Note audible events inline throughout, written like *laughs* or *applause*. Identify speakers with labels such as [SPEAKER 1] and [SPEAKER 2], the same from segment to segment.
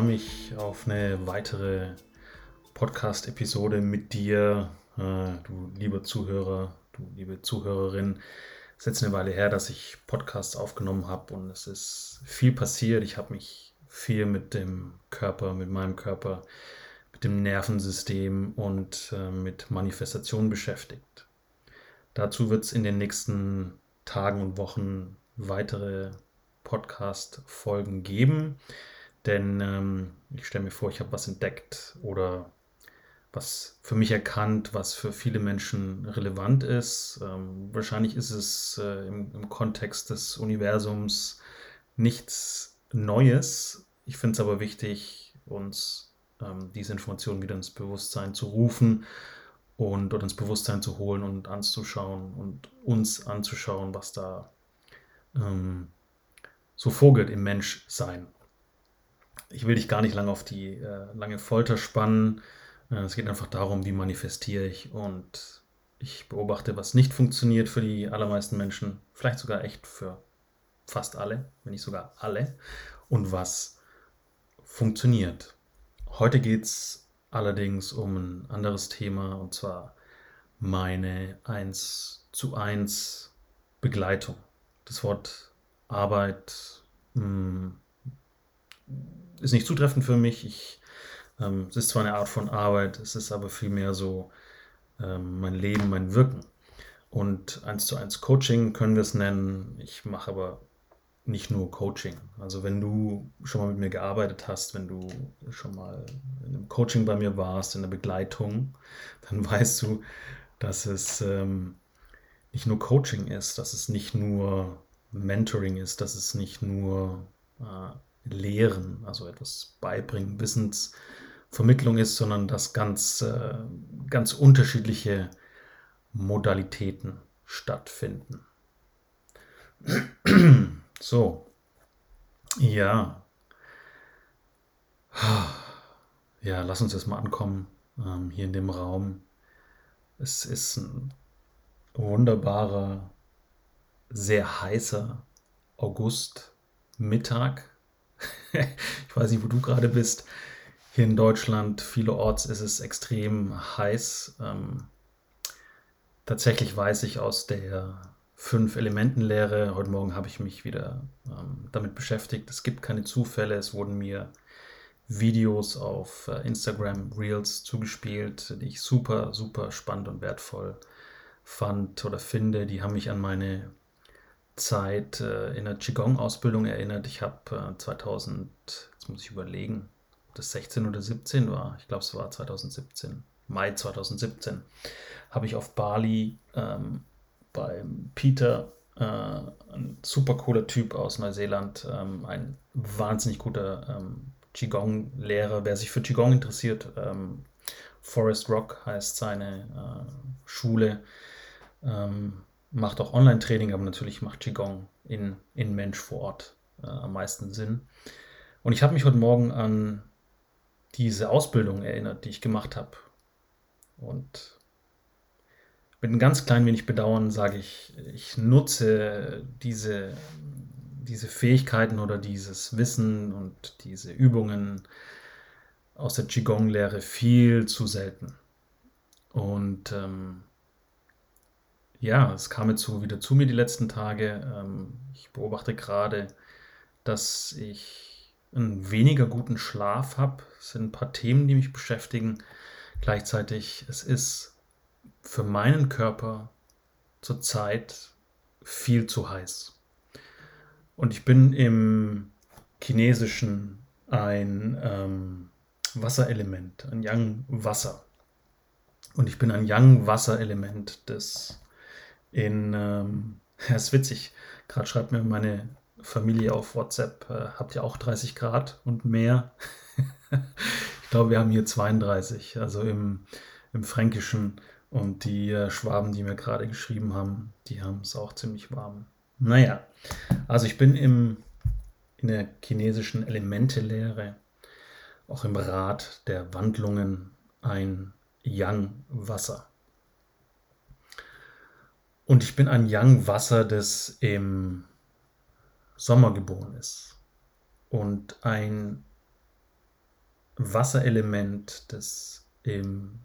[SPEAKER 1] Freue mich auf eine weitere Podcast-Episode mit dir, äh, du lieber Zuhörer, du liebe Zuhörerin. Es ist jetzt eine Weile her, dass ich Podcasts aufgenommen habe und es ist viel passiert. Ich habe mich viel mit dem Körper, mit meinem Körper, mit dem Nervensystem und äh, mit Manifestation beschäftigt. Dazu wird es in den nächsten Tagen und Wochen weitere Podcast-Folgen geben. Denn ähm, ich stelle mir vor, ich habe was entdeckt oder was für mich erkannt, was für viele Menschen relevant ist. Ähm, wahrscheinlich ist es äh, im, im, Kontext des Universums nichts Neues. Ich finde es aber wichtig, uns ähm, diese Informationen wieder ins Bewusstsein zu rufen und oder ins Bewusstsein zu holen und anzuschauen und uns anzuschauen, was da ähm, so vorgeht im Menschsein. Ich will dich gar nicht lange auf die äh, lange Folter spannen. Äh, es geht einfach darum, wie manifestiere ich und ich beobachte, was nicht funktioniert für die allermeisten Menschen, vielleicht sogar echt für fast alle, wenn nicht sogar alle, und was funktioniert. Heute geht es allerdings um ein anderes Thema und zwar meine 1 zu 1 Begleitung. Das Wort Arbeit mh, hm, ist nicht zutreffend für mich. Ich, ähm, es ist zwar eine Art von Arbeit, es ist aber vielmehr so ähm, mein Leben, mein Wirken. Und eins zu eins Coaching können wir es nennen. Ich mache aber nicht nur Coaching. Also wenn du schon mal mit mir gearbeitet hast, wenn du schon mal in einem Coaching bei mir warst, in der Begleitung, dann *laughs* weißt du, dass es ähm, nicht nur Coaching ist, dass es nicht nur Mentoring ist, dass es nicht nur äh, Lehren, also etwas beibringen, Wissensvermittlung ist, sondern dass ganz, äh, ganz unterschiedliche Modalitäten stattfinden. *clears throat* so, ja. Ja, lass uns erstmal ankommen ähm, hier in dem Raum. Es ist ein wunderbarer sehr heißer Augustmittag. *laughs* ich weiß nicht, wo du gerade bist. Hier in Deutschland, vielerorts ist es extrem heiß. Ähm, tatsächlich weiß ich aus der Fünf-Elementen-Lehre, heute Morgen habe ich mich wieder ähm, damit beschäftigt. Es gibt keine Zufälle. Es wurden mir Videos auf äh, Instagram Reels zugespielt, die ich super, super spannend und wertvoll fand oder finde. Die haben mich an meine Zeit äh, in der Qigong-Ausbildung erinnert. Ich habe äh, 2000, jetzt muss ich überlegen, ob das 16 oder 17 war. Ich glaube, es war 2017, Mai 2017, habe ich auf Bali ähm, beim Peter, äh, ein super cooler Typ aus Neuseeland, ähm, ein wahnsinnig guter ähm, Qigong-Lehrer. Wer sich für Qigong interessiert, ähm, Forest Rock heißt seine äh, Schule. Ähm, macht auch Online-Training, aber natürlich macht Qigong in, in Mensch vor Ort äh, am meisten Sinn. Und ich habe mich heute Morgen an diese Ausbildung erinnert, die ich gemacht habe. Und mit einem ganz klein wenig Bedauern sage ich, ich nutze diese, diese Fähigkeiten oder dieses Wissen und diese Übungen aus der Qigong-Lehre viel zu selten. Und ähm, ja, es kam jetzt so wieder zu mir die letzten Tage. Ähm, ich beobachte gerade, dass ich einen weniger guten Schlaf habe. Es sind ein paar Themen, die mich beschäftigen. Gleichzeitig, es ist für meinen Körper zurzeit viel zu heiß. Und ich bin im Chinesischen ein ähm, Wasserelement, ein Yang Wasser. Und ich bin ein Yang-Wasserelement, das in, ähm, *laughs* ja, ist witzig, gerade schreibt mir meine Familie auf WhatsApp, äh, habt ihr auch 30 Grad und mehr? *laughs* ich glaube, wir haben hier 32, also im, im Fränkischen. Und die äh, Schwaben, die mir gerade geschrieben haben, die haben es auch ziemlich warm. Naja, also ich bin im, in der chinesischen Elementelehre, auch im Rat der Wandlungen, ein Yang-Wasser. Und ich bin ein Yang-Wasser, das im Sommer geboren ist. Und ein Wasserelement, das im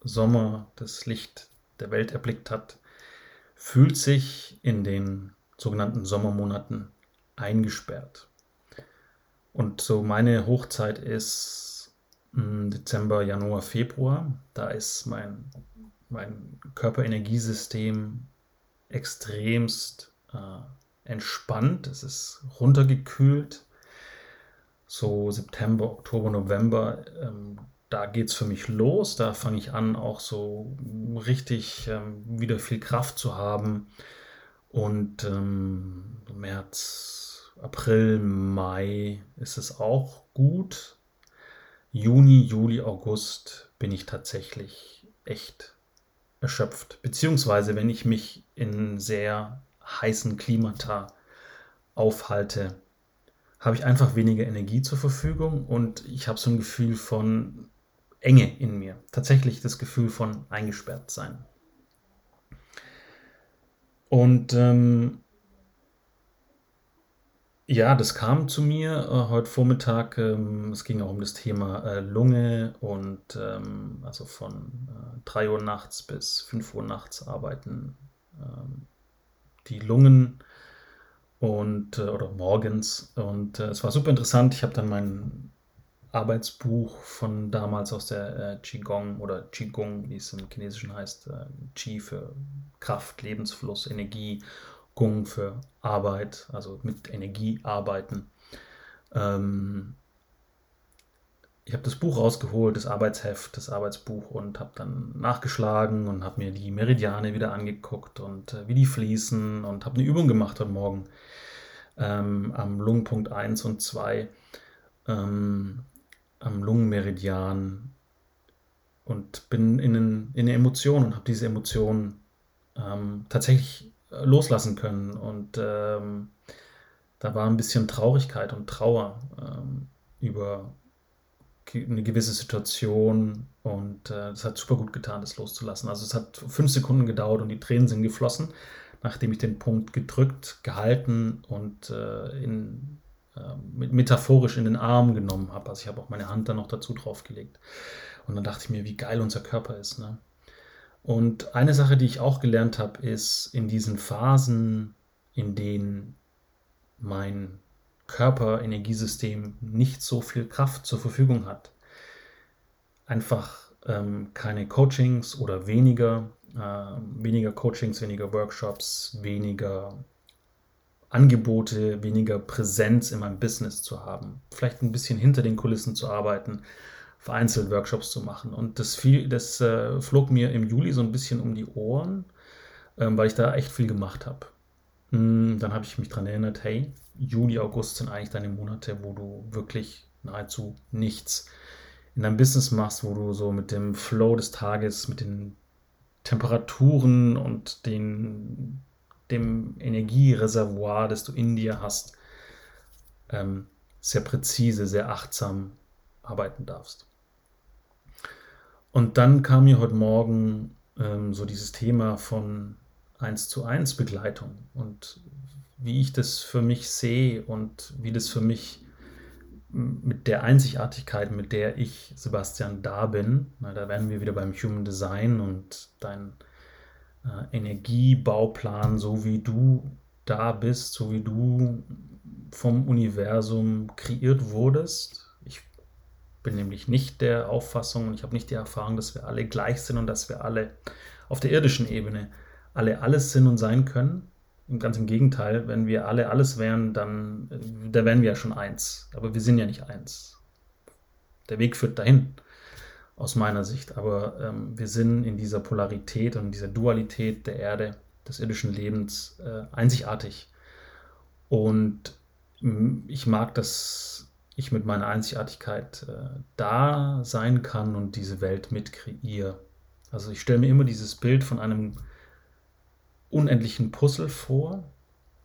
[SPEAKER 1] Sommer das Licht der Welt erblickt hat, fühlt sich in den sogenannten Sommermonaten eingesperrt. Und so meine Hochzeit ist hm, Dezember, Januar, Februar. Da ist mein mein Körperenergiesystem extremst äh, entspannt, es ist runtergekühlt. So September, Oktober, November, ähm, da geht es für mich los. Da fange ich an, auch so richtig ähm, wieder viel Kraft zu haben. Und ähm, März, April, Mai ist es auch gut. Juni, Juli, August bin ich tatsächlich echt erschöpft. Beziehungsweise, wenn ich mich in sehr heißen Klimata aufhalte, habe ich einfach weniger Energie zur Verfügung und ich habe so ein Gefühl von Enge in mir. Tatsächlich das Gefühl von eingesperrt sein. Und ähm, ja, das kam zu mir äh, heute Vormittag. Ähm, es ging auch um das Thema äh, Lunge und ähm, also von äh, 3 Uhr nachts bis 5 Uhr nachts arbeiten ähm, die Lungen und äh, oder morgens. Und äh, es war super interessant. Ich habe dann mein Arbeitsbuch von damals aus der äh, Qigong oder Qigong, wie es im Chinesischen heißt, äh, Qi für Kraft, Lebensfluss, Energie Gung für Arbeit, also mit Energie arbeiten. Ähm, ich habe das Buch rausgeholt, das Arbeitsheft, das Arbeitsbuch und habe dann nachgeschlagen und habe mir die Meridiane wieder angeguckt und äh, wie die fließen und habe eine Übung gemacht heute Morgen ähm, am Lungenpunkt 1 und 2, ähm, am Lungenmeridian und bin in, in eine Emotion und habe diese Emotion ähm, tatsächlich loslassen können. Und ähm, da war ein bisschen Traurigkeit und Trauer ähm, über eine gewisse Situation und äh, hat super gut getan, das loszulassen. Also es hat fünf Sekunden gedauert und die Tränen sind geflossen, nachdem ich den Punkt gedrückt, gehalten und äh, in, äh, metaphorisch in den Arm genommen habe. Also ich habe auch meine Hand dann noch dazu draufgelegt. Und dann dachte ich mir, wie geil unser Körper ist. Ne? Und eine Sache, die ich auch gelernt habe, ist in diesen Phasen, in denen mein Körperenergiesystem nicht so viel Kraft zur Verfügung hat, einfach ähm, keine Coachings oder weniger, äh, weniger Coachings, weniger Workshops, weniger Angebote, weniger Präsenz in meinem Business zu haben, vielleicht ein bisschen hinter den Kulissen zu arbeiten, vereinzelt Workshops zu machen. Und das, viel, das äh, flog mir im Juli so ein bisschen um die Ohren, ähm, weil ich da echt viel gemacht habe. Hm, dann habe ich mich daran erinnert, hey, Juli, August sind eigentlich deine Monate, wo du wirklich nahezu nichts in deinem Business machst, wo du so mit dem Flow des Tages, mit den Temperaturen und den, dem Energiereservoir, das du in dir hast, ähm, sehr präzise, sehr achtsam arbeiten darfst. Und dann kam mir heute Morgen ähm, so dieses Thema von 1 zu 1 Begleitung und wie ich das für mich sehe und wie das für mich mit der Einzigartigkeit, mit der ich, Sebastian, da bin, na, da werden wir wieder beim Human Design und dein äh, Energiebauplan, so wie du da bist, so wie du vom Universum kreiert wurdest, bin nämlich nicht der Auffassung und ich habe nicht die Erfahrung, dass wir alle gleich sind und dass wir alle auf der irdischen Ebene alle alles sind und sein können. Ganz im Gegenteil, wenn wir alle alles wären, dann da wären wir ja schon eins. Aber wir sind ja nicht eins. Der Weg führt dahin. aus meiner Sicht. Aber ähm, wir sind in dieser Polarität und in dieser Dualität der Erde, des irdischen Lebens äh, einzigartig. Und ich mag, dass ich mit meiner Einzigartigkeit äh, da sein kann und diese Welt mit kreiere. Also ich stelle mir immer dieses Bild von einem unendlichen Puzzle vor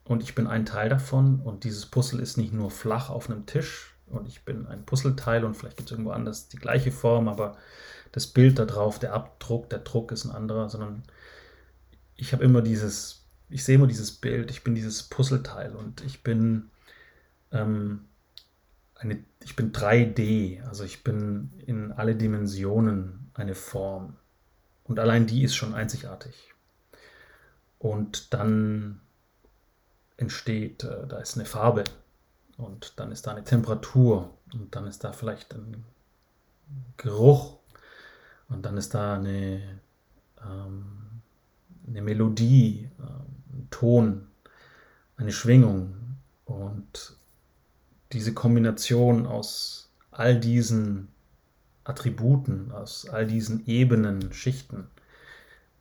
[SPEAKER 1] und ich bin ein Teil davon und dieses Puzzle ist nicht nur flach auf einem Tisch und ich bin ein Puzzleteil und vielleicht gibt es irgendwo anders die gleiche Form, aber das Bild da drauf, der Abdruck, der Druck ist ein anderer, sondern ich habe immer dieses, ich sehe immer dieses Bild, ich bin dieses Puzzleteil und ich bin ähm, eine, ich bin 3D, also ich bin in alle Dimensionen eine Form. Und allein die ist schon einzigartig. Und dann entsteht, äh, da ist eine Farbe und dann ist da eine Temperatur und dann ist da vielleicht ein Geruch und dann ist da eine, ähm, eine Melodie, äh, ein Ton, eine Schwingung und diese Kombination aus all diesen Attributen, aus all diesen Ebenen, Schichten,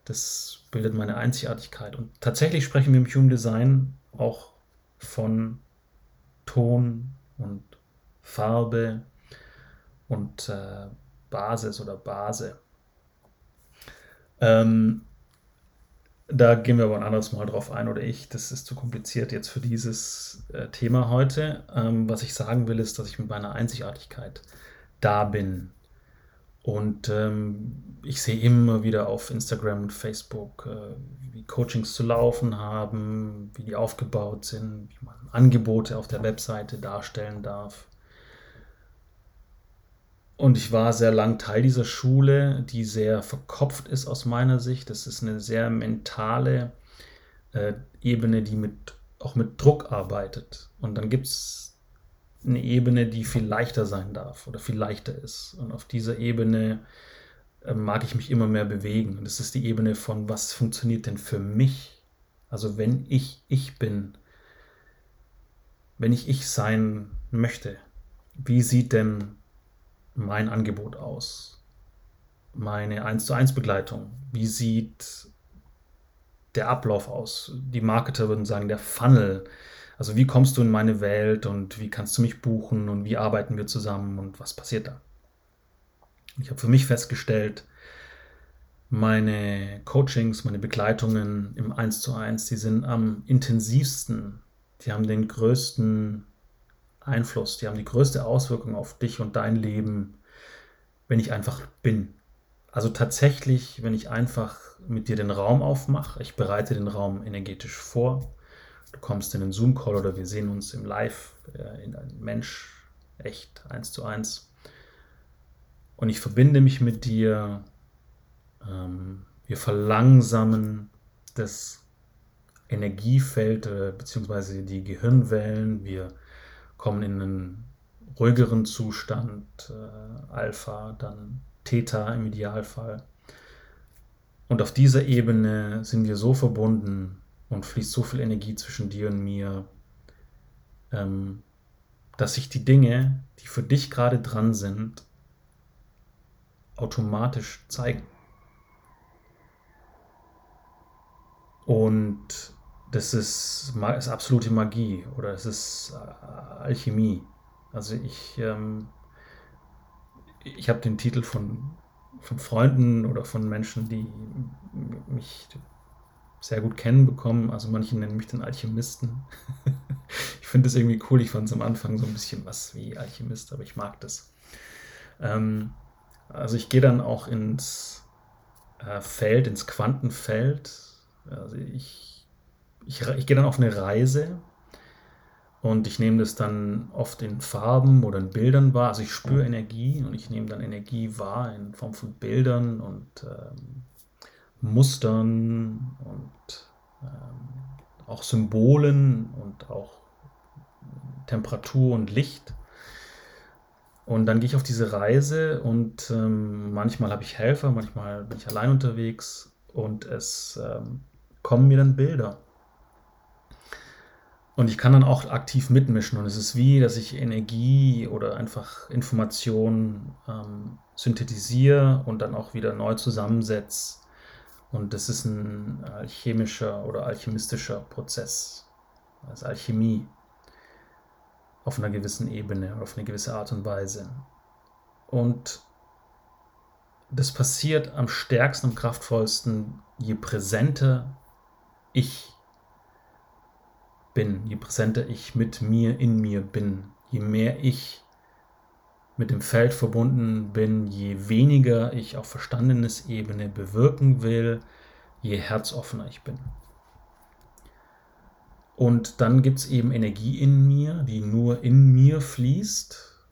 [SPEAKER 1] das bildet meine Einzigartigkeit. Und tatsächlich sprechen wir im Human Design auch von Ton und Farbe und äh, Basis oder Base. Ähm, da gehen wir aber ein anderes Mal drauf ein oder ich. Das ist zu kompliziert jetzt für dieses äh, Thema heute. Ähm, was ich sagen will, ist, dass ich mit meiner Einzigartigkeit da bin. Und ähm, ich sehe immer wieder auf Instagram und Facebook, äh, wie Coachings zu laufen haben, wie die aufgebaut sind, wie man Angebote auf der Webseite darstellen darf. Und ich war sehr lang Teil dieser Schule, die sehr verkopft ist aus meiner Sicht. Das ist eine sehr mentale äh, Ebene, die mit, auch mit Druck arbeitet. Und dann gibt es eine Ebene, die viel leichter sein darf oder viel leichter ist. Und auf dieser Ebene äh, mag ich mich immer mehr bewegen. Und das ist die Ebene von, was funktioniert denn für mich? Also wenn ich ich bin, wenn ich ich sein möchte, wie sieht denn mein Angebot aus? Meine 1 zu 1 Begleitung? Wie sieht der Ablauf aus? Die Marketer würden sagen, der Funnel. Also wie kommst du in meine Welt und wie kannst du mich buchen und wie arbeiten wir zusammen und was passiert da? Ich habe für mich festgestellt, meine Coachings, meine Begleitungen im 1 zu 1, die sind am intensivsten. Die haben den größten Einfluss, die haben die größte Auswirkung auf dich und dein Leben, wenn ich einfach bin. Also tatsächlich, wenn ich einfach mit dir den Raum aufmache, ich bereite den Raum energetisch vor, du kommst in einen Zoom-Call oder wir sehen uns im Live, äh, in einem Mensch, echt, eins zu eins. Und ich verbinde mich mit dir, ähm, wir verlangsamen das Energiefeld äh, bzw. die Gehirnwellen, wir kommen in einen ruhigeren Zustand, äh, Alpha, dann Theta im Idealfall. Und auf dieser Ebene sind wir so verbunden und fließt so viel Energie zwischen dir und mir, ähm, dass sich die Dinge, die für dich gerade dran sind, automatisch zeigen. Und das ist, ist absolute Magie oder es ist äh, Alchemie. Also ich, ähm, ich habe den Titel von, von Freunden oder von Menschen, die mich sehr gut kennen bekommen. Also manche nennen mich den Alchemisten. *laughs* ich finde das irgendwie cool. Ich fand es am Anfang so ein bisschen was wie Alchemist, aber ich mag das. Ähm, also ich gehe dann auch ins äh, Feld, ins Quantenfeld. Also ich, ich, ich gehe dann auf eine Reise und ich nehme das dann oft in Farben oder in Bildern wahr. Also ich spüre Energie und ich nehme dann Energie wahr in Form von Bildern und ähm, Mustern und ähm, auch Symbolen und auch Temperatur und Licht. Und dann gehe ich auf diese Reise und ähm, manchmal habe ich Helfer, manchmal bin ich allein unterwegs und es ähm, kommen mir dann Bilder. Und ich kann dann auch aktiv mitmischen. Und es ist wie, dass ich Energie oder einfach Informationen ähm, synthetisiere und dann auch wieder neu zusammensetze. Und das ist ein alchemischer oder alchemistischer Prozess. Das ist Alchemie auf einer gewissen Ebene, auf eine gewisse Art und Weise. Und das passiert am stärksten, am kraftvollsten, je präsenter ich bin, je präsenter ich mit mir, in mir bin, je mehr ich mit dem Feld verbunden bin, je weniger ich auf Verstandenesebene bewirken will, je herzoffener ich bin. Und dann gibt es eben Energie in mir, die nur in mir fließt.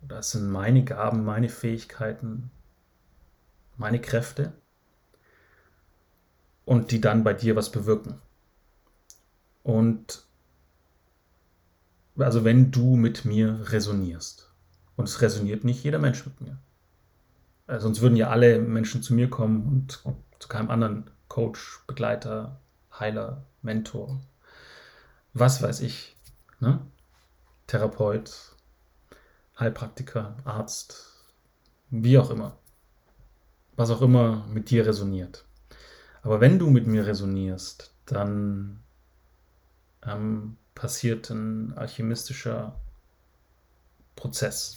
[SPEAKER 1] Das sind meine Gaben, meine Fähigkeiten, meine Kräfte. Und die dann bei dir was bewirken. Und also wenn du mit mir resonierst. Und es resoniert nicht jeder Mensch mit mir. Also sonst würden ja alle Menschen zu mir kommen und zu keinem anderen Coach, Begleiter, Heiler, Mentor, was weiß ich, ne? Therapeut, Heilpraktiker, Arzt, wie auch immer. Was auch immer mit dir resoniert. Aber wenn du mit mir resonierst, dann ähm, passiert ein alchemistischer Prozess.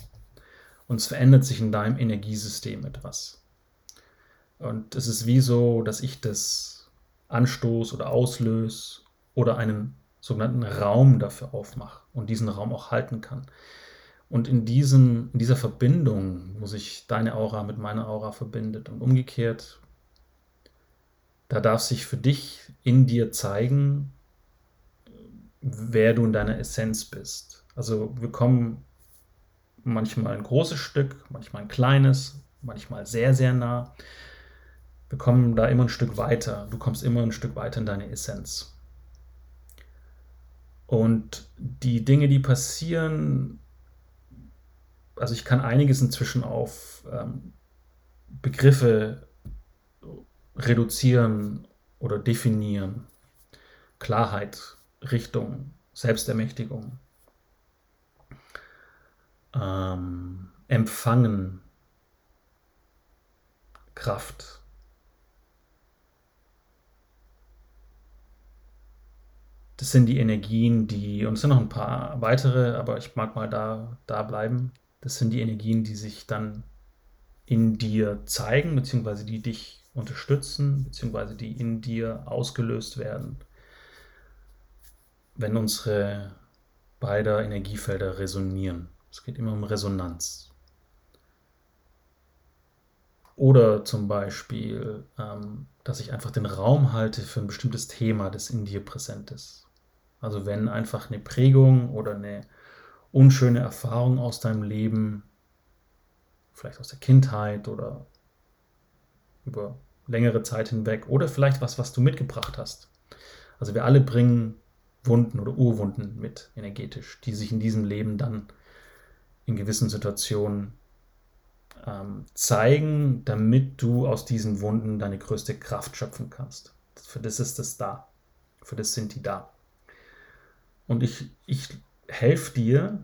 [SPEAKER 1] Und es verändert sich in deinem Energiesystem etwas. Und es ist wie so, dass ich das anstoß oder auslöse oder einen sogenannten Raum dafür aufmache und diesen Raum auch halten kann. Und in, diesem, in dieser Verbindung, wo sich deine Aura mit meiner Aura verbindet und umgekehrt, da darf sich für dich in dir zeigen, wer du in deiner Essenz bist. Also wir kommen manchmal ein großes Stück, manchmal ein kleines, manchmal sehr, sehr nah. Wir kommen da immer ein Stück weiter. Du kommst immer ein Stück weiter in deine Essenz. Und die Dinge, die passieren, also ich kann einiges inzwischen auf ähm, Begriffe reduzieren oder definieren. Klarheit, Richtung Selbstermächtigung, ähm, Empfangen, Kraft. Das sind die Energien, die, und es sind noch ein paar weitere, aber ich mag mal da, da bleiben. Das sind die Energien, die sich dann in dir zeigen, beziehungsweise die dich unterstützen, beziehungsweise die in dir ausgelöst werden wenn unsere beide Energiefelder resonieren. Es geht immer um Resonanz. Oder zum Beispiel, ähm, dass ich einfach den Raum halte für ein bestimmtes Thema, das in dir präsent ist. Also wenn einfach eine Prägung oder eine unschöne Erfahrung aus deinem Leben, vielleicht aus der Kindheit oder über längere Zeit hinweg, oder vielleicht was, was du mitgebracht hast. Also wir alle bringen Wunden oder Urwunden mit energetisch, die sich in diesem Leben dann in gewissen Situationen ähm, zeigen, damit du aus diesen Wunden deine größte Kraft schöpfen kannst. Für das ist es da. Für das sind die da. Und ich, ich helfe dir,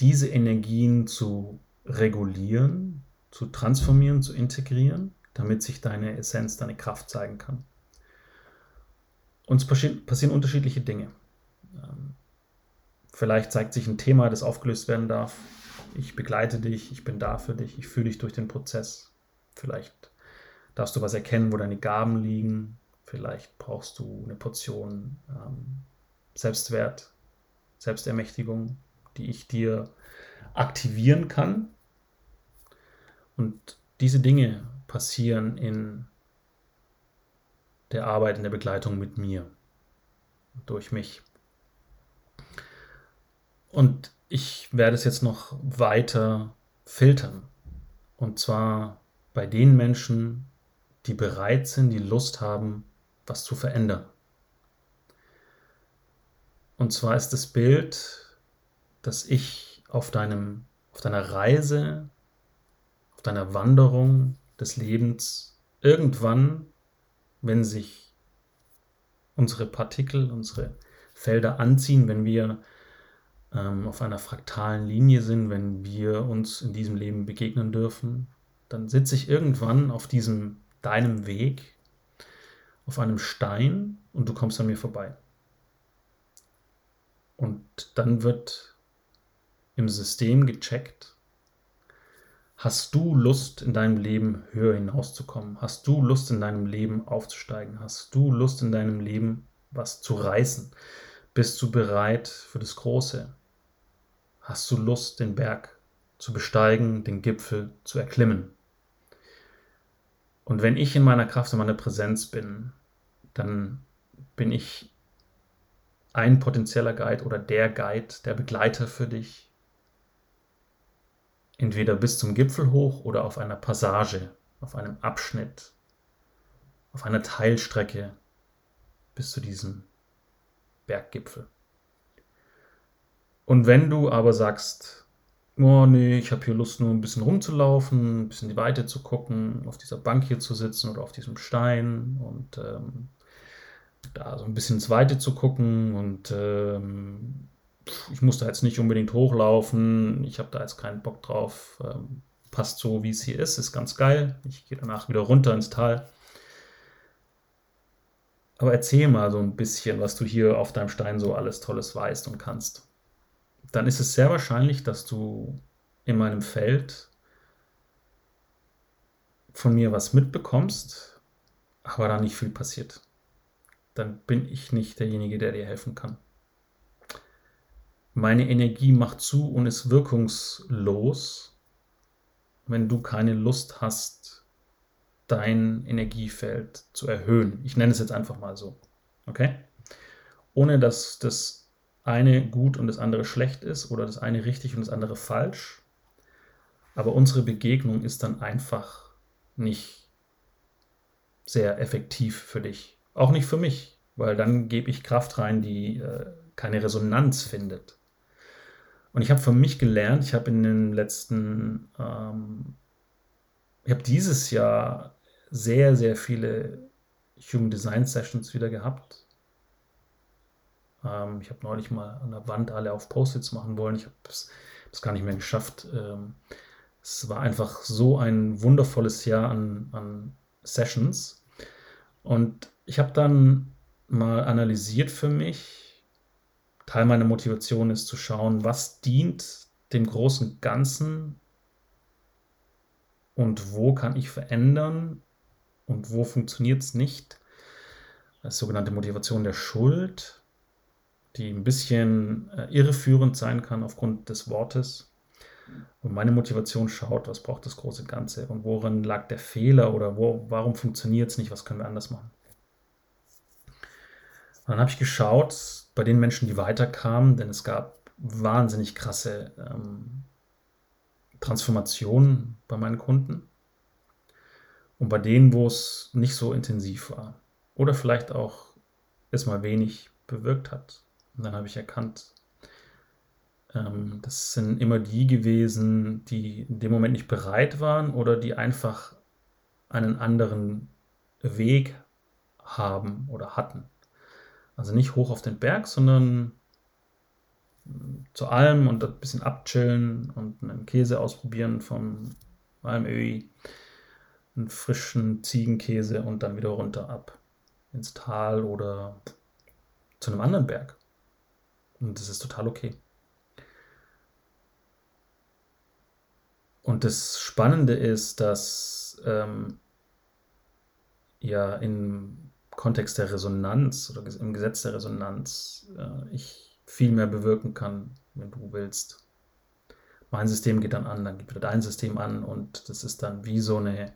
[SPEAKER 1] diese Energien zu regulieren, zu transformieren, zu integrieren, damit sich deine Essenz, deine Kraft zeigen kann. Uns passieren unterschiedliche Dinge. Ähm, vielleicht zeigt sich ein Thema, das aufgelöst werden darf. Ich begleite dich, ich bin da für dich, ich führe dich durch den Prozess. Vielleicht darfst du was erkennen, wo deine Gaben liegen. Vielleicht brauchst du eine Portion ähm, Selbstwert, Selbstermächtigung, die ich dir aktivieren kann. Und diese Dinge passieren in der Arbeit, in der Begleitung mit mir, durch mich. Und ich werde es jetzt noch weiter filtern. Und zwar bei den Menschen, die bereit sind, die Lust haben, was zu verändern. Und zwar ist das Bild, dass ich auf, deinem, auf deiner Reise, auf deiner Wanderung des Lebens irgendwann wenn sich unsere Partikel, unsere Felder anziehen, wenn wir ähm, auf einer fraktalen Linie sind, wenn wir uns in diesem Leben begegnen dürfen, dann sitze ich irgendwann auf diesem deinem Weg auf einem Stein und du kommst an mir vorbei. Und dann wird im System gecheckt, hast du Lust in deinem Leben höher hinauszukommen? Hast du Lust in deinem Leben aufzusteigen? Hast du Lust in deinem Leben was zu reißen? Bist du bereit für das Große? Hast du Lust, den Berg zu besteigen, den Gipfel zu erklimmen? Und wenn ich in meiner Kraft und meiner Präsenz bin, dann bin ich ein potenzieller Guide oder der Guide, der Begleiter für dich. Entweder bis zum Gipfel hoch oder auf einer Passage, auf einem Abschnitt, auf einer Teilstrecke bis zu diesem Berggipfel. Und wenn du aber sagst, oh nee, ich habe hier Lust, nur ein bisschen rumzulaufen, ein bisschen die Weite zu gucken, auf dieser Bank hier zu sitzen oder auf diesem Stein und ähm, da so ein bisschen ins Weite zu gucken und ähm, ich muss da jetzt nicht unbedingt hochlaufen, ich habe da jetzt keinen Bock drauf, ähm, passt so, wie es hier ist, ist ganz geil. Ich gehe danach wieder runter ins Tal. Aber erzähl mal so ein bisschen, was du hier auf deinem Stein so alles Tolles weißt und kannst dann ist es sehr wahrscheinlich, dass du in meinem Feld von mir was mitbekommst, aber da nicht viel passiert. Dann bin ich nicht derjenige, der dir helfen kann. Meine Energie macht zu und ist wirkungslos, wenn du keine Lust hast, dein Energiefeld zu erhöhen. Ich nenne es jetzt einfach mal so. Okay? Ohne dass das eine gut und das andere schlecht ist oder das eine richtig und das andere falsch. Aber unsere Begegnung ist dann einfach nicht sehr effektiv für dich. Auch nicht für mich, weil dann gebe ich Kraft rein, die äh, keine Resonanz findet. Und ich habe für mich gelernt, ich habe in den letzten, ähm, ich habe dieses Jahr sehr, sehr viele Human Design Sessions wieder gehabt ähm, ich habe neulich mal an der Wand alle auf Post-its machen wollen. Ich habe es gar nicht mehr geschafft. Ähm, es war einfach so ein wundervolles Jahr an, an Sessions. Und ich habe dann mal analysiert für mich. Teil meiner Motivation ist zu schauen, was dient dem großen Ganzen und wo kann ich verändern und wo funktioniert es nicht. Das sogenannte Motivation der Schuld die ein bisschen äh, irreführend sein kann aufgrund des Wortes. Und meine Motivation schaut, was braucht das große Ganze und worin lag der Fehler oder wo, warum funktioniert es nicht, was können wir anders machen. Und dann habe ich geschaut bei den Menschen, die weiterkamen, denn es gab wahnsinnig krasse ähm, Transformationen bei meinen Kunden. Und bei denen, wo es nicht so intensiv war oder vielleicht auch erstmal wenig bewirkt hat. Und dann habe ich erkannt, ähm, das sind immer die gewesen, die in dem Moment nicht bereit waren oder die einfach einen anderen Weg haben oder hatten. Also nicht hoch auf den Berg, sondern zu allem und ein bisschen abchillen und einen Käse ausprobieren vom Almöhi, einen frischen Ziegenkäse und dann wieder runter ab ins Tal oder zu einem anderen Berg. Und das ist total okay. Und das Spannende ist, dass ähm, ja im Kontext der Resonanz oder im Gesetz der Resonanz äh, ich viel mehr bewirken kann, wenn du willst. Mein System geht dann an, dann geht wieder dein System an und das ist dann wie so eine,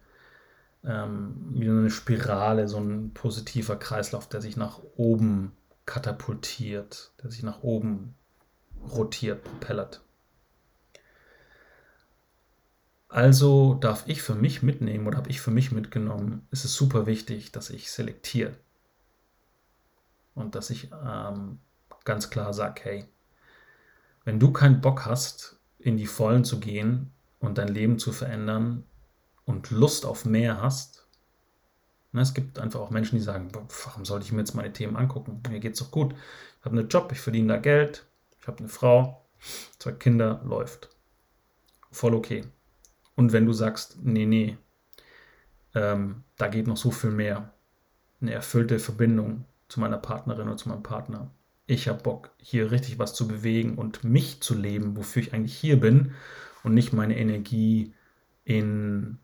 [SPEAKER 1] ähm, wie eine Spirale, so ein positiver Kreislauf, der sich nach oben katapultiert, der sich nach oben rotiert, propellert. Also darf ich für mich mitnehmen oder habe ich für mich mitgenommen, ist es super wichtig, dass ich selektiere. Und dass ich ähm, ganz klar sage, hey, wenn du keinen Bock hast, in die Vollen zu gehen und dein Leben zu verändern und Lust auf mehr hast, Ne, es gibt einfach auch Menschen, die sagen, warum sollte ich mir jetzt meine Themen angucken? Mir geht es doch gut. Ich habe einen Job, ich verdiene da Geld, ich habe eine Frau, zwei Kinder, läuft. Voll okay. Und wenn du sagst, nee, nee, ähm, da geht noch so viel mehr, eine erfüllte Verbindung zu meiner Partnerin oder zu meinem Partner. Ich habe Bock, hier richtig was zu bewegen und mich zu leben, wofür ich eigentlich hier bin und nicht meine Energie in,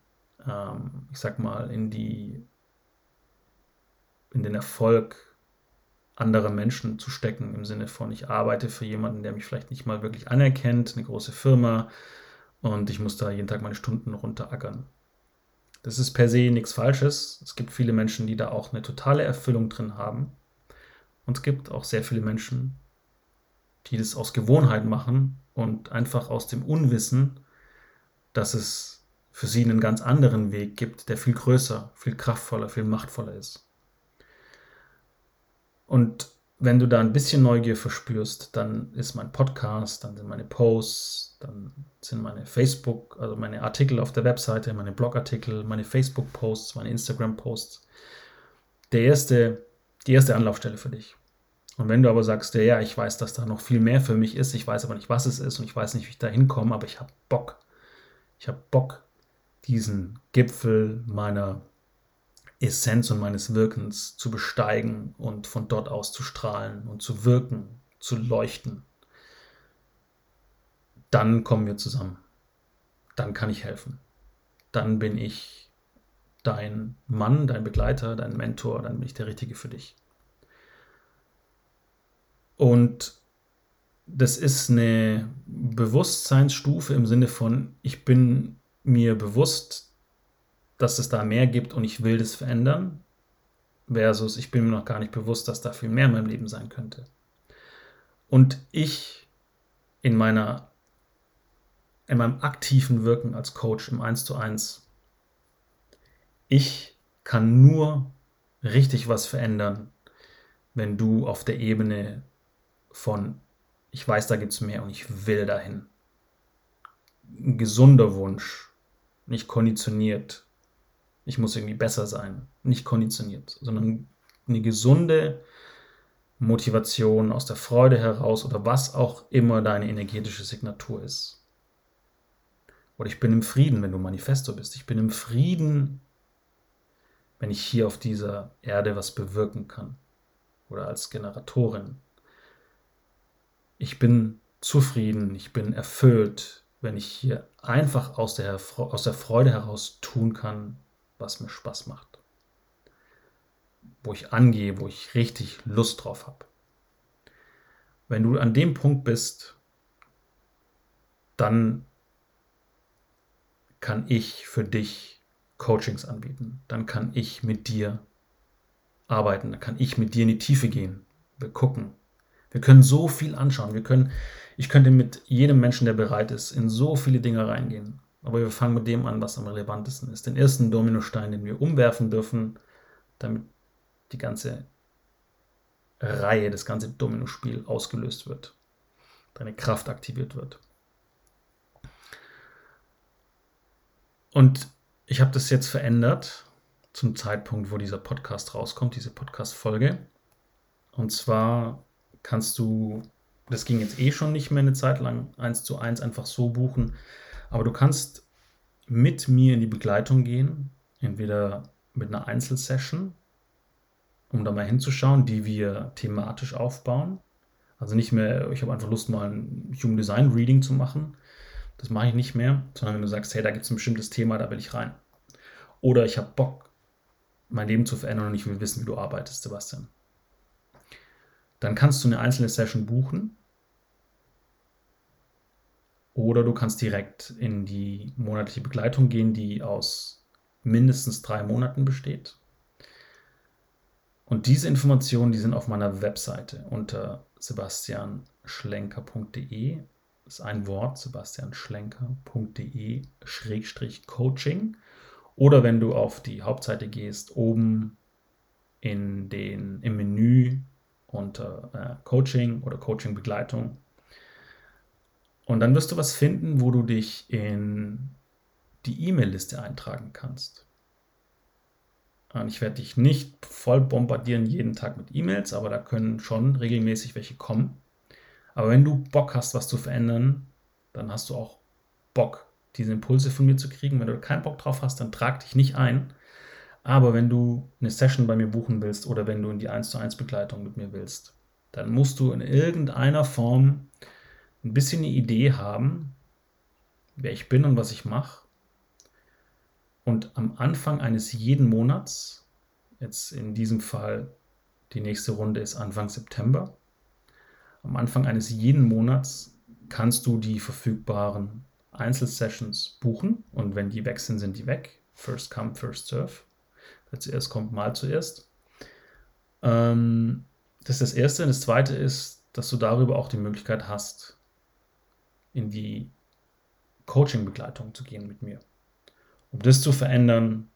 [SPEAKER 1] ähm, ich sag mal, in die in den Erfolg anderer Menschen zu stecken, im Sinne von, ich arbeite für jemanden, der mich vielleicht nicht mal wirklich anerkennt, eine große Firma, und ich muss da jeden Tag meine Stunden runterackern. Das ist per se nichts Falsches. Es gibt viele Menschen, die da auch eine totale Erfüllung drin haben. Und es gibt auch sehr viele Menschen, die das aus Gewohnheit machen und einfach aus dem Unwissen, dass es für sie einen ganz anderen Weg gibt, der viel größer, viel kraftvoller, viel machtvoller ist. Und wenn du da ein bisschen Neugier verspürst, dann ist mein Podcast, dann sind meine Posts, dann sind meine Facebook, also meine Artikel auf der Webseite, meine Blogartikel, meine Facebook-Posts, meine Instagram-Posts der erste, die erste Anlaufstelle für dich. Und wenn du aber sagst, ja, ich weiß, dass da noch viel mehr für mich ist, ich weiß aber nicht, was es ist und ich weiß nicht, wie ich da hinkomme, aber ich habe Bock. Ich habe Bock, diesen Gipfel meiner Essenz und meines Wirkens zu besteigen und von dort aus zu strahlen und zu wirken, zu leuchten, dann kommen wir zusammen. Dann kann ich helfen. Dann bin ich dein Mann, dein Begleiter, dein Mentor, dann bin ich der Richtige für dich. Und das ist eine Bewusstseinsstufe im Sinne von, ich bin mir bewusst, dass es da mehr gibt und ich will das verändern, versus ich bin mir noch gar nicht bewusst, dass da viel mehr in meinem Leben sein könnte. Und ich in meiner in meinem aktiven Wirken als Coach im 1 zu 1, ich kann nur richtig was verändern, wenn du auf der Ebene von ich weiß, da gibt es mehr und ich will dahin. Ein gesunder Wunsch, nicht konditioniert, ich muss irgendwie besser sein. Nicht konditioniert, sondern eine gesunde Motivation aus der Freude heraus oder was auch immer deine energetische Signatur ist. Oder ich bin im Frieden, wenn du Manifesto bist. Ich bin im Frieden, wenn ich hier auf dieser Erde was bewirken kann. Oder als Generatorin. Ich bin zufrieden, ich bin erfüllt, wenn ich hier einfach aus der, aus der Freude heraus tun kann, was mir Spaß macht. Wo ich angehe, wo ich richtig Lust drauf habe. Wenn du an dem Punkt bist, dann kann ich für dich Coachings anbieten. Dann kann ich mit dir arbeiten. Dann kann ich mit dir in die Tiefe gehen. Wir gucken. Wir können so viel anschauen. Wir können, ich könnte mit jedem Menschen, der bereit ist, in so viele Dinge reingehen. Aber wir fangen mit dem an, was am relevantesten ist. Den ersten Dominostein, den wir umwerfen dürfen, damit die ganze Reihe, das ganze Dominospiel ausgelöst wird. Deine Kraft aktiviert wird. Und ich habe das jetzt verändert zum Zeitpunkt, wo dieser Podcast rauskommt, diese Podcast-Folge. Und zwar kannst du, das ging jetzt eh schon nicht mehr eine Zeit lang, eins zu eins einfach so buchen, aber du kannst mit mir in die Begleitung gehen, entweder mit einer Einzelsession, um da mal hinzuschauen, die wir thematisch aufbauen. Also nicht mehr, ich habe einfach Lust, mal ein Human Design Reading zu machen. Das mache ich nicht mehr, sondern wenn du sagst, hey, da gibt es ein bestimmtes Thema, da will ich rein. Oder ich habe Bock, mein Leben zu verändern und ich will wissen, wie du arbeitest, Sebastian. Dann kannst du eine einzelne Session buchen oder du kannst direkt in die monatliche Begleitung gehen, die aus mindestens drei Monaten besteht. Und diese Informationen, die sind auf meiner Webseite unter sebastianschlenker.de. Ist ein Wort, sebastianschlenker.de-coaching. Oder wenn du auf die Hauptseite gehst, oben in den, im Menü unter äh, Coaching oder Coaching-Begleitung und dann wirst du was finden, wo du dich in die E-Mail-Liste eintragen kannst. Ich werde dich nicht voll bombardieren jeden Tag mit E-Mails, aber da können schon regelmäßig welche kommen. Aber wenn du Bock hast, was zu verändern, dann hast du auch Bock, diese Impulse von mir zu kriegen. Wenn du keinen Bock drauf hast, dann trag dich nicht ein. Aber wenn du eine Session bei mir buchen willst oder wenn du in die 1 zu 1 Begleitung mit mir willst, dann musst du in irgendeiner Form ein bisschen eine Idee haben, wer ich bin und was ich mache und am Anfang eines jeden Monats, jetzt in diesem Fall die nächste Runde ist Anfang September, am Anfang eines jeden Monats kannst du die verfügbaren Einzelsessions buchen und wenn die weg sind, sind die weg. First come, first serve. Wer zuerst kommt, mal zuerst. Ähm, das ist das Erste. Und das Zweite ist, dass du darüber auch die Möglichkeit hast, in die Coaching-Begleitung zu gehen mit mir um das zu verändern,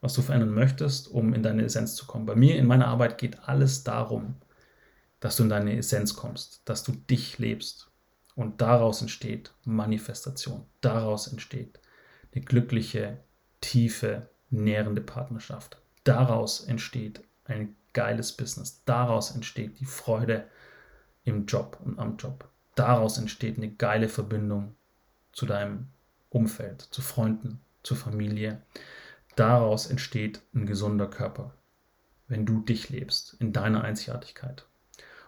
[SPEAKER 1] was du verändern möchtest, um in deine Essenz zu kommen. Bei mir in meiner Arbeit geht alles darum, dass du in deine Essenz kommst, dass du dich lebst. Und daraus entsteht Manifestation. Daraus entsteht eine glückliche, tiefe, nährende Partnerschaft. Daraus entsteht ein geiles Business. Daraus entsteht die Freude im Job und am Job. Daraus entsteht eine geile Verbindung zu deinem Umfeld, zu Freunden, zur Familie. Daraus entsteht ein gesunder Körper, wenn du dich lebst, in deiner Einzigartigkeit.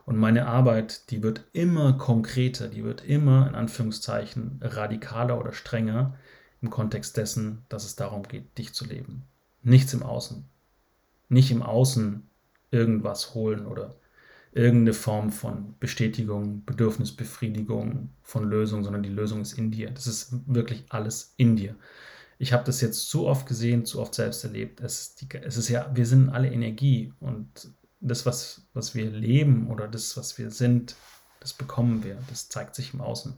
[SPEAKER 1] Und meine Arbeit, die wird immer konkreter, die wird immer in Anführungszeichen radikaler oder strenger im Kontext dessen, dass es darum geht, dich zu leben. Nichts im Außen. Nicht im Außen irgendwas holen oder irgendeine Form von Bestätigung, Bedürfnisbefriedigung, von Lösung, sondern die Lösung ist in dir. Das ist wirklich alles in dir ich habe das jetzt zu oft gesehen, zu oft selbst erlebt. Es ist, die, es ist ja, wir sind alle Energie und das, was, was wir leben oder das, was wir sind, das bekommen wir. Das zeigt sich im Außen.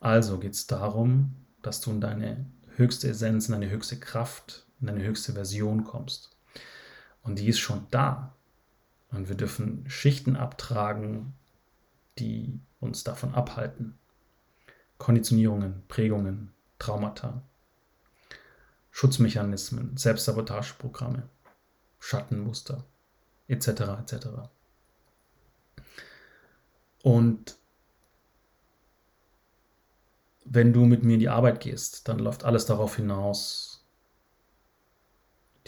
[SPEAKER 1] Also geht es darum, dass du in deine höchste Essenz, in deine höchste Kraft, in deine höchste Version kommst. Und die ist schon da. Und wir dürfen Schichten abtragen, die uns davon abhalten. Konditionierungen, Prägungen, Traumata. Schutzmechanismen, Selbstsabotageprogramme, Schattenmuster etc. etc. Und wenn du mit mir in die Arbeit gehst, dann läuft alles darauf hinaus,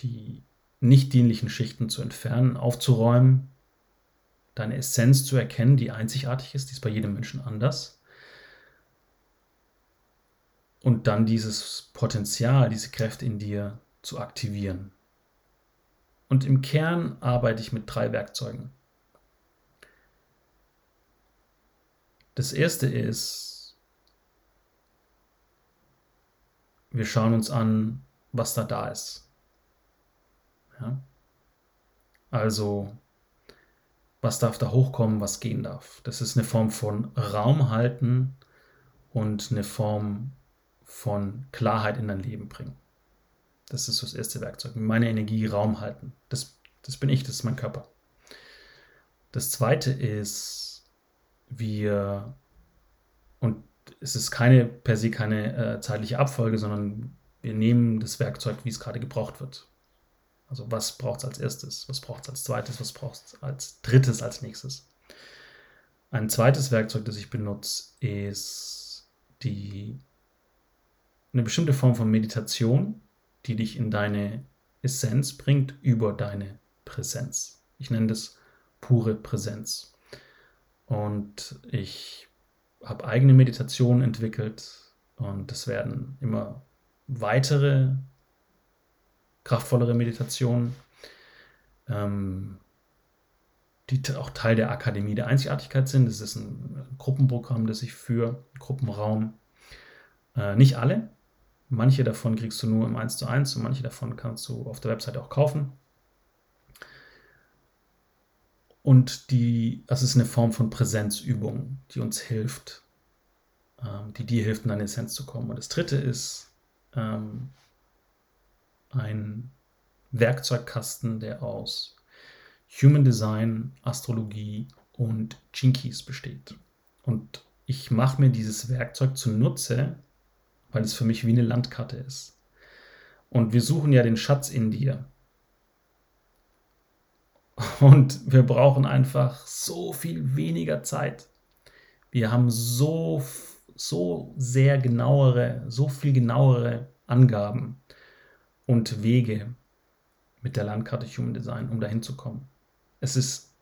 [SPEAKER 1] die nicht dienlichen Schichten zu entfernen, aufzuräumen, deine Essenz zu erkennen, die einzigartig ist, die ist bei jedem Menschen anders und dann dieses Potenzial, diese Kräfte in dir zu aktivieren. Und im Kern arbeite ich mit drei Werkzeugen. Das erste ist, wir schauen uns an, was da da ist. Ja? Also, was darf da hochkommen, was gehen darf. Das ist eine Form von Raum halten und eine Form von Klarheit in dein Leben bringen. Das ist so das erste Werkzeug. Meine Energie Raum halten. Das, das bin ich, das ist mein Körper. Das zweite ist, wir, und es ist keine per se keine äh, zeitliche Abfolge, sondern wir nehmen das Werkzeug, wie es gerade gebraucht wird. Also was braucht es als erstes, was braucht es als zweites, was braucht es als drittes, als nächstes. Ein zweites Werkzeug, das ich benutze, ist die eine bestimmte Form von Meditation, die dich in deine Essenz bringt über deine Präsenz. Ich nenne das pure Präsenz. Und ich habe eigene Meditationen entwickelt und es werden immer weitere, kraftvollere Meditationen, ähm, die auch Teil der Akademie der Einzigartigkeit sind. Das ist ein Gruppenprogramm, das ich führe, Gruppenraum. Äh, nicht alle, Manche davon kriegst du nur im 1 zu 1 und manche davon kannst du auf der Webseite auch kaufen. Und die, das ist eine Form von Präsenzübung, die uns hilft, ähm, die dir hilft, in deine Essenz zu kommen. Und das dritte ist ähm, ein Werkzeugkasten, der aus Human Design, Astrologie und Jinkies besteht. Und ich mache mir dieses Werkzeug zunutze, weil es für mich wie eine Landkarte ist. Und wir suchen ja den Schatz in dir. Und wir brauchen einfach so viel weniger Zeit. Wir haben so, so sehr genauere, so viel genauere Angaben und Wege mit der Landkarte Human Design, um dahin zu kommen. Es ist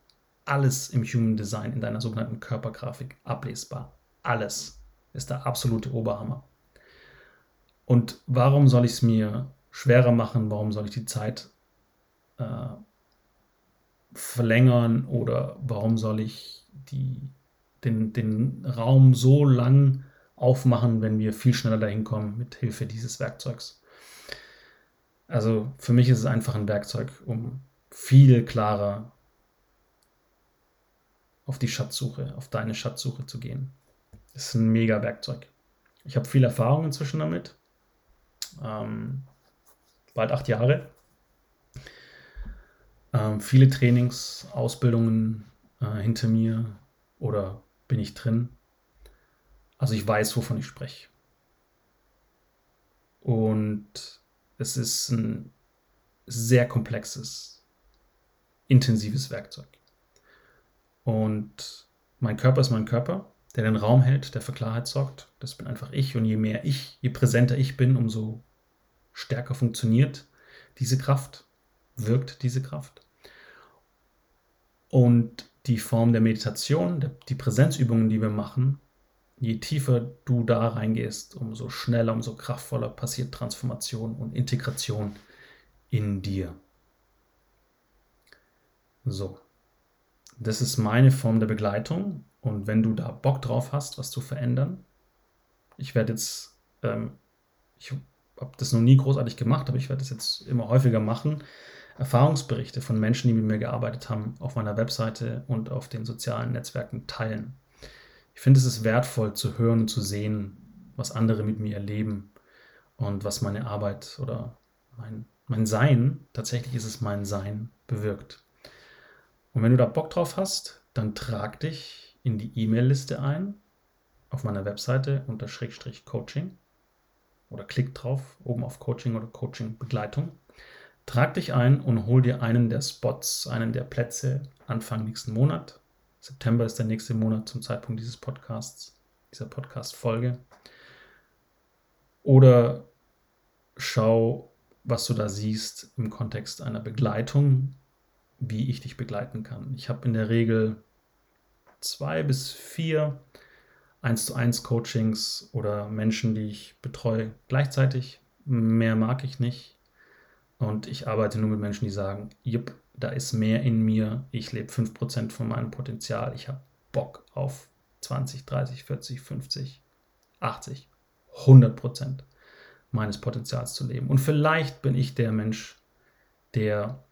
[SPEAKER 1] alles im Human Design in deiner sogenannten Körpergrafik ablesbar. Alles ist der absolute Oberhammer. Und warum soll ich es mir schwerer machen? Warum soll ich die Zeit äh, verlängern oder warum soll ich die, den, den Raum so lang aufmachen, wenn wir viel schneller dahin kommen mit Hilfe dieses Werkzeugs? Also für mich ist es einfach ein Werkzeug, um viel klarer auf die Schatzsuche, auf deine Schatzsuche zu gehen. Das ist ein mega Werkzeug. Ich habe viel Erfahrung inzwischen damit. Ähm, bald acht Jahre. Ähm, viele Trainings, Ausbildungen äh, hinter mir oder bin ich drin. Also ich weiß, wovon ich spreche. Und es ist ein sehr komplexes, intensives Werkzeug. Und mein Körper ist mein Körper, der den Raum hält, der für Klarheit sorgt. Das bin einfach ich. Und je mehr ich, je präsenter ich bin, umso stärker funktioniert diese Kraft, wirkt diese Kraft. Und die Form der Meditation, die Präsenzübungen, die wir machen, je tiefer du da reingehst, umso schneller, umso kraftvoller passiert Transformation und Integration in dir. So, das ist meine Form der Begleitung. Und wenn du da Bock drauf hast, was zu verändern, ich werde jetzt, ähm, ich habe das noch nie großartig gemacht, aber ich werde das jetzt immer häufiger machen. Erfahrungsberichte von Menschen, die mit mir gearbeitet haben, auf meiner Webseite und auf den sozialen Netzwerken teilen. Ich finde, es ist wertvoll zu hören und zu sehen, was andere mit mir erleben und was meine Arbeit oder mein, mein Sein, tatsächlich ist es mein Sein, bewirkt. Und wenn du da Bock drauf hast, dann trag dich in die E-Mail-Liste ein auf meiner Webseite unter Schrägstrich Coaching oder klick drauf oben auf Coaching oder Coaching Begleitung. Trag dich ein und hol dir einen der Spots, einen der Plätze Anfang nächsten Monat. September ist der nächste Monat zum Zeitpunkt dieses Podcasts, dieser Podcast-Folge. Oder schau, was du da siehst im Kontext einer Begleitung wie ich dich begleiten kann. Ich habe in der Regel zwei bis vier 1 zu 1 Coachings oder Menschen, die ich betreue gleichzeitig. Mehr mag ich nicht. Und ich arbeite nur mit Menschen, die sagen, jupp, da ist mehr in mir. Ich lebe 5% von meinem Potenzial. Ich habe Bock auf 20, 30, 40, 50, 80, 100% meines Potenzials zu leben. Und vielleicht bin ich der Mensch, der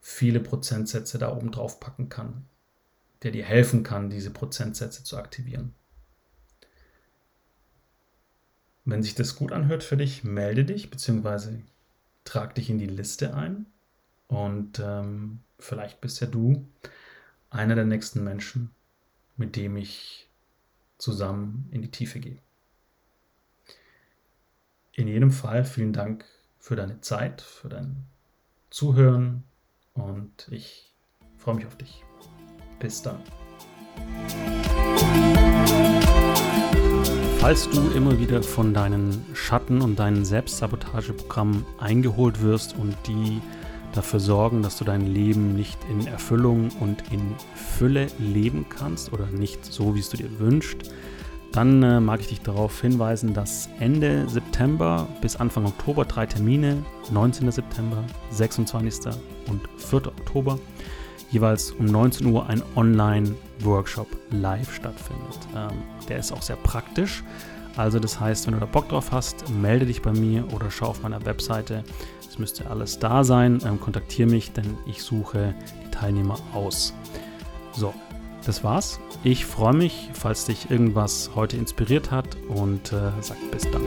[SPEAKER 1] viele Prozentsätze da oben drauf packen kann, der dir helfen kann, diese Prozentsätze zu aktivieren. Wenn sich das gut anhört für dich, melde dich bzw. trag dich in die Liste ein und ähm, vielleicht bist ja du einer der nächsten Menschen, mit dem ich zusammen in die Tiefe gehe. In jedem Fall vielen Dank für deine Zeit, für dein Zuhören, und ich freue mich auf dich. Bis dann. Falls du immer wieder von deinen Schatten und deinen Selbstsabotageprogrammen eingeholt wirst und die dafür sorgen, dass du dein Leben nicht in Erfüllung und in Fülle leben kannst oder nicht so, wie es du dir wünschst, dann äh, mag ich dich darauf hinweisen, dass Ende September bis Anfang Oktober drei Termine, 19. September, 26. und 4. Oktober, jeweils um 19 Uhr ein Online-Workshop live stattfindet. Ähm, der ist auch sehr praktisch. Also das heißt, wenn du da Bock drauf hast, melde dich bei mir oder schau auf meiner Webseite. Es müsste alles da sein. Ähm, kontaktiere mich, denn ich suche die Teilnehmer aus. So, das war's. Ich freue mich, falls dich irgendwas heute inspiriert hat und äh, sag bis dann.